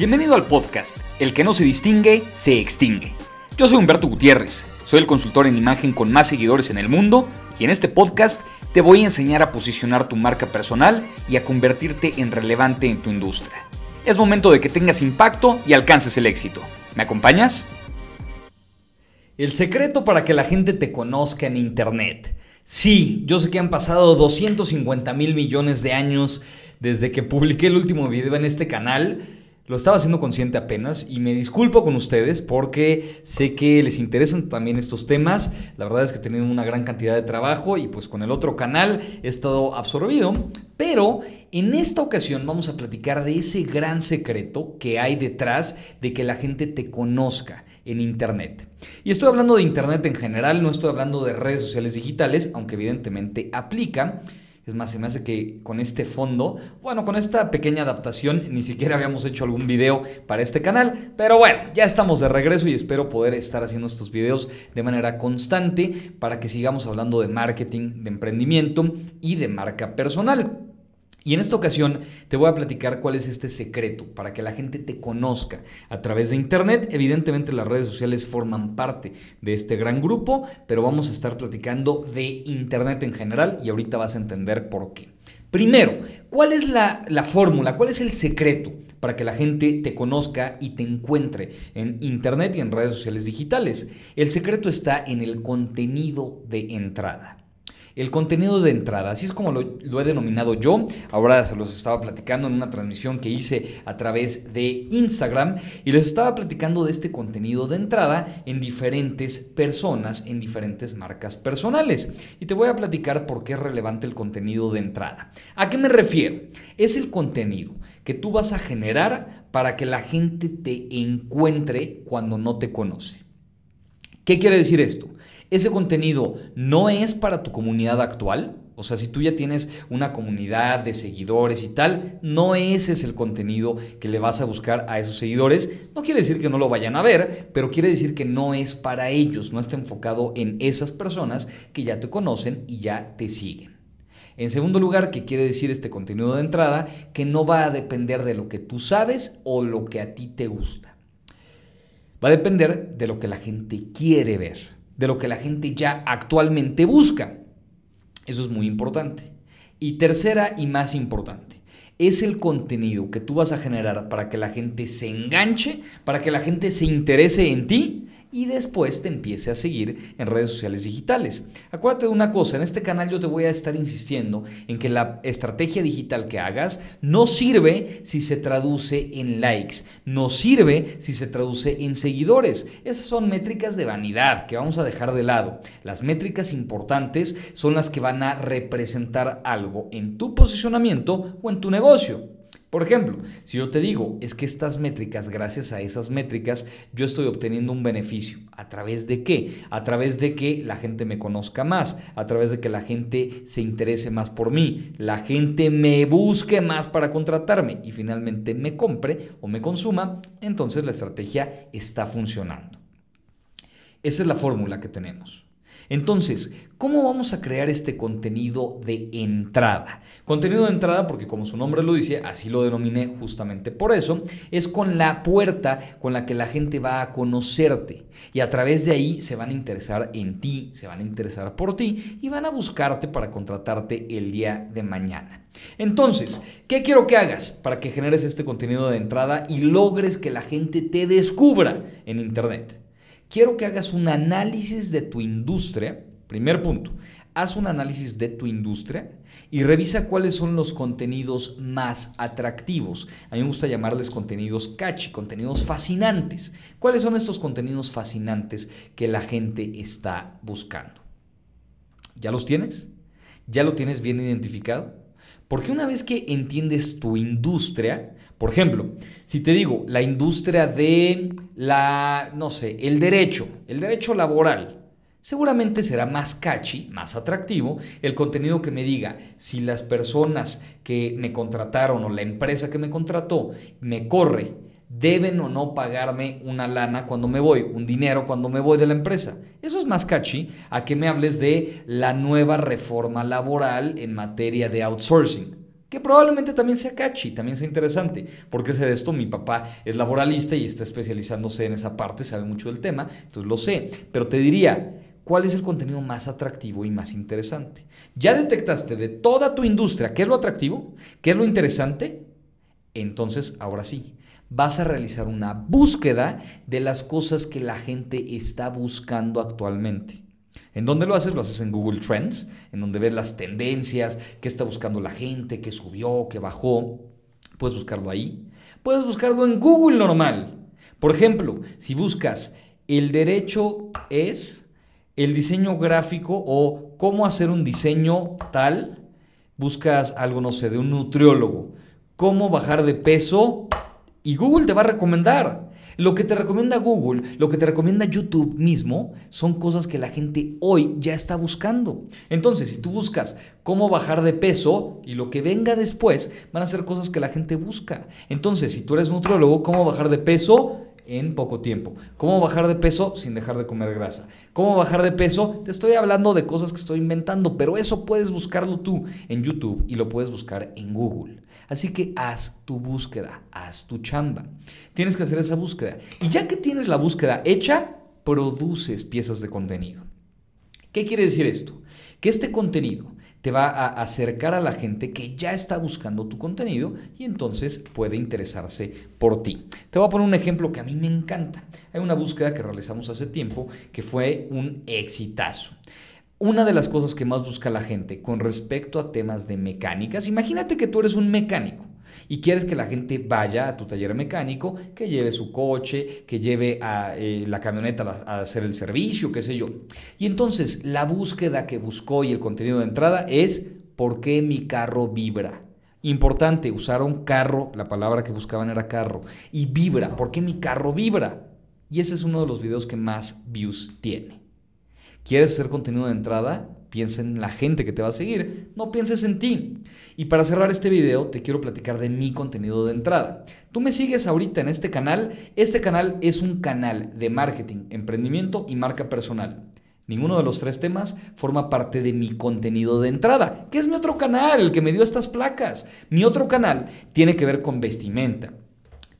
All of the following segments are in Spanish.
Bienvenido al podcast El que no se distingue, se extingue. Yo soy Humberto Gutiérrez, soy el consultor en imagen con más seguidores en el mundo y en este podcast te voy a enseñar a posicionar tu marca personal y a convertirte en relevante en tu industria. Es momento de que tengas impacto y alcances el éxito. ¿Me acompañas? El secreto para que la gente te conozca en Internet. Sí, yo sé que han pasado 250 mil millones de años desde que publiqué el último video en este canal. Lo estaba haciendo consciente apenas y me disculpo con ustedes porque sé que les interesan también estos temas. La verdad es que he tenido una gran cantidad de trabajo y pues con el otro canal he estado absorbido. Pero en esta ocasión vamos a platicar de ese gran secreto que hay detrás de que la gente te conozca en Internet. Y estoy hablando de Internet en general, no estoy hablando de redes sociales digitales, aunque evidentemente aplica. Es más, se me hace que con este fondo, bueno, con esta pequeña adaptación, ni siquiera habíamos hecho algún video para este canal, pero bueno, ya estamos de regreso y espero poder estar haciendo estos videos de manera constante para que sigamos hablando de marketing, de emprendimiento y de marca personal. Y en esta ocasión te voy a platicar cuál es este secreto para que la gente te conozca a través de Internet. Evidentemente las redes sociales forman parte de este gran grupo, pero vamos a estar platicando de Internet en general y ahorita vas a entender por qué. Primero, ¿cuál es la, la fórmula? ¿Cuál es el secreto para que la gente te conozca y te encuentre en Internet y en redes sociales digitales? El secreto está en el contenido de entrada. El contenido de entrada, así es como lo, he denominado yo. Ahora se los estaba platicando en una transmisión que hice a través de Instagram y les estaba platicando de este contenido de entrada en diferentes personas, en diferentes marcas personales. Y te voy a platicar por qué es relevante el contenido de entrada. ¿A qué me refiero? Es el contenido que tú vas a generar para que la gente te encuentre cuando no te conoce. ¿Qué quiere decir esto? Ese contenido no es para tu comunidad actual, o sea, si tú ya tienes una comunidad de seguidores y tal, no ese es el contenido que le vas a buscar a esos seguidores. No quiere decir que no lo vayan a ver, pero quiere decir que no es para ellos, no está enfocado en esas personas que ya te conocen y ya te siguen. En segundo lugar, ¿qué quiere decir este contenido de entrada? Que no va a depender de lo que tú sabes o lo que a ti te gusta. Va a depender de lo que la gente quiere ver de lo que la gente ya actualmente busca. Eso es muy importante. Y tercera y más importante, es el contenido que tú vas a generar para que la gente se enganche, para que la gente se interese en ti y después te empiece a seguir en redes sociales digitales. Acuérdate de una cosa, en este canal yo te voy a estar insistiendo en que la estrategia digital que hagas no sirve si se traduce en likes, no sirve si se traduce en seguidores. Esas son métricas de vanidad que vamos a dejar de lado. Las métricas importantes son las que van a representar algo en tu posicionamiento o en tu negocio. Por ejemplo, si yo te digo, es que estas métricas, gracias a esas métricas, yo estoy obteniendo un beneficio. ¿A través de qué? A través de que la gente me conozca más, a través de que la gente se interese más por mí, la gente me busque más para contratarme y finalmente me compre o me consuma, entonces la estrategia está funcionando. Esa es la fórmula que tenemos. Entonces, ¿cómo vamos a crear este contenido de entrada? Contenido de entrada, porque como su nombre lo dice, así lo denominé justamente por eso, es con la puerta con la que la gente va a conocerte. Y a través de ahí se van a interesar en ti, se van a interesar por ti y van a buscarte para contratarte el día de mañana. Entonces, ¿qué quiero que hagas para que generes este contenido de entrada y logres que la gente te descubra en Internet? Quiero que hagas un análisis de tu industria. Primer punto, haz un análisis de tu industria y revisa cuáles son los contenidos más atractivos. A mí me gusta llamarles contenidos catchy, contenidos fascinantes. ¿Cuáles son estos contenidos fascinantes que la gente está buscando? ¿Ya los tienes? ¿Ya lo tienes bien identificado? Porque una vez que entiendes tu industria, por ejemplo, si te digo la industria de la, no sé, el derecho, el derecho laboral, seguramente será más catchy, más atractivo el contenido que me diga si las personas que me contrataron o la empresa que me contrató me corre deben o no pagarme una lana cuando me voy, un dinero cuando me voy de la empresa. Eso es más catchy a que me hables de la nueva reforma laboral en materia de outsourcing. que probablemente también sea catchy, también sea interesante. porque sé de esto? Mi papá es laboralista y está especializándose en esa parte, sabe mucho del tema, entonces lo sé. Pero te diría, ¿cuál es el contenido más atractivo y más interesante? Ya detectaste de toda tu industria qué es lo atractivo, qué es lo interesante, entonces ahora sí, vas a realizar una búsqueda de las cosas que la gente está buscando actualmente. ¿En dónde lo haces? Lo haces en Google Trends, en donde ves las tendencias, qué está buscando la gente, qué subió, qué bajó. Puedes buscarlo ahí. Puedes buscarlo en Google normal. Por ejemplo, si buscas el derecho es el diseño gráfico o cómo hacer un diseño tal, buscas algo, no sé, de un nutriólogo, cómo bajar de peso y Google te va a recomendar. Lo que te recomienda Google, lo que te recomienda YouTube mismo, son cosas que la gente hoy ya está buscando. Entonces, si tú buscas cómo bajar de peso y lo que venga después, van a ser cosas que la gente busca. Entonces, si tú eres nutriólogo, cómo bajar de peso en poco tiempo. ¿Cómo bajar de peso sin dejar de comer grasa? ¿Cómo bajar de peso? Te estoy hablando de cosas que estoy inventando, pero eso puedes buscarlo tú en YouTube y lo puedes buscar en Google. Así que haz tu búsqueda, haz tu chamba. Tienes que hacer esa búsqueda. Y ya que tienes la búsqueda hecha, produces piezas de contenido. ¿Qué quiere decir esto? Que este contenido te va a acercar a la gente que ya está buscando tu contenido y entonces puede interesarse por ti. Te voy a poner un ejemplo que a mí me encanta. Hay una búsqueda que realizamos hace tiempo que fue un exitazo. Una de las cosas que más busca la gente con respecto a temas de mecánicas, imagínate que tú eres un mecánico y quieres que la gente vaya a tu taller mecánico, que lleve su coche, que lleve a eh, la camioneta a hacer el servicio, qué sé yo. Y entonces la búsqueda que buscó y el contenido de entrada es ¿por qué mi carro vibra? Importante, usaron carro, la palabra que buscaban era carro, y vibra, ¿por qué mi carro vibra? Y ese es uno de los videos que más views tiene. ¿Quieres hacer contenido de entrada? piensa en la gente que te va a seguir, no pienses en ti. Y para cerrar este video te quiero platicar de mi contenido de entrada. Tú me sigues ahorita en este canal, este canal es un canal de marketing, emprendimiento y marca personal. Ninguno de los tres temas forma parte de mi contenido de entrada, que es mi otro canal, el que me dio estas placas. Mi otro canal tiene que ver con vestimenta,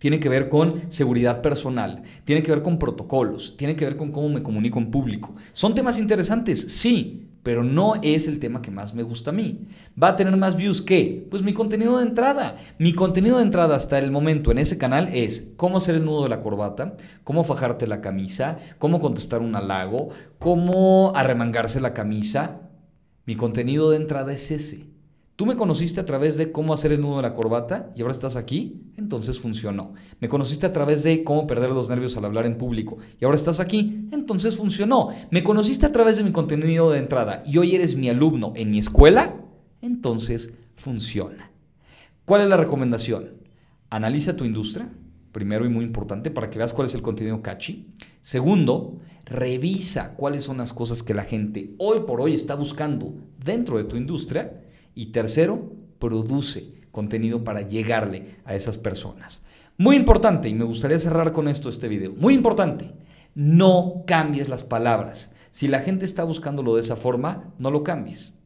tiene que ver con seguridad personal, tiene que ver con protocolos, tiene que ver con cómo me comunico en público. ¿Son temas interesantes? Sí, pero no es el tema que más me gusta a mí. ¿Va a tener más views que? Pues mi contenido de entrada. Mi contenido de entrada hasta el momento en ese canal es cómo hacer el nudo de la corbata, cómo fajarte la camisa, cómo contestar un halago, cómo arremangarse la camisa. Mi contenido de entrada es ese. Tú me conociste a través de cómo hacer el nudo de la corbata y ahora estás aquí, entonces funcionó. Me conociste a través de cómo perder los nervios al hablar en público y ahora estás aquí, entonces funcionó. Me conociste a través de mi contenido de entrada y hoy eres mi alumno en mi escuela, entonces funciona. ¿Cuál es la recomendación? Analiza tu industria, primero y muy importante, para que veas cuál es el contenido catchy. Segundo, revisa cuáles son las cosas que la gente hoy por hoy está buscando dentro de tu industria. Y tercero, produce contenido para llegarle a esas personas. Muy importante, y me gustaría cerrar con esto este video, muy importante, no cambies las palabras. Si la gente está buscándolo de esa forma, no lo cambies.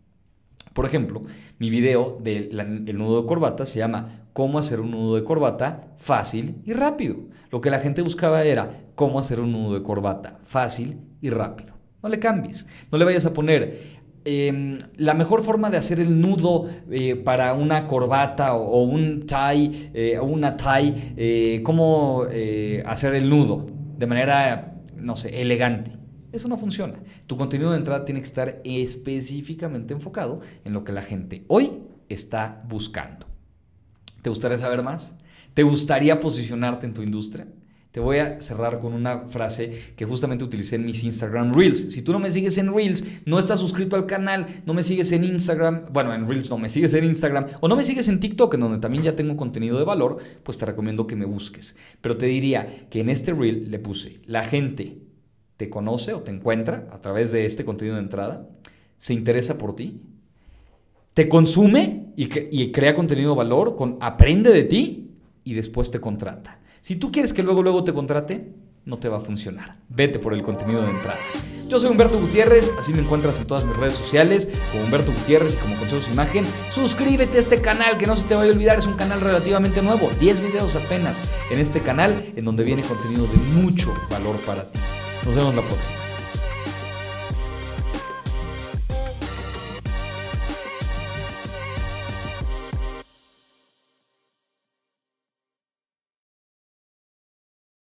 Por ejemplo, mi video del nudo de corbata se llama Cómo hacer un nudo de corbata fácil y rápido. Lo que la gente buscaba era cómo hacer un nudo de corbata fácil y rápido. No le cambies. No le vayas a poner Em, la mejor forma de hacer el nudo eh, para una corbata o, un tie eh, o una tie, eh, cómo hacer el nudo de manera, no sé, elegante. Eso no funciona. Tu contenido de entrada tiene que estar específicamente enfocado en lo que la gente hoy está buscando. ¿Te gustaría saber más? ¿Te gustaría posicionarte en tu industria? Te voy a cerrar con una frase que justamente utilicé en mis Instagram Reels. Si tú no me sigues en Reels, no estás suscrito al canal, no me sigues en Instagram, bueno, en Reels no, me sigues en Instagram, o no me sigues en TikTok, en donde también ya tengo contenido de valor, pues te recomiendo que me busques. Pero te diría que en este Reel le puse, la gente te conoce o te encuentra a través de este contenido de entrada, se interesa por ti, te consume y, crea contenido de valor, con, aprende de ti y después te contrata. Si tú quieres que luego luego te contrate, no te va a funcionar. Vete por el contenido de entrada. Yo soy Humberto Gutiérrez, así me encuentras en todas mis redes sociales, como Humberto Gutiérrez y como Consejos Imagen. Suscríbete a este canal, que no se te vaya a olvidar, es un canal relativamente nuevo, 10 videos apenas en este canal, en donde viene contenido de mucho valor para ti. Nos vemos la próxima.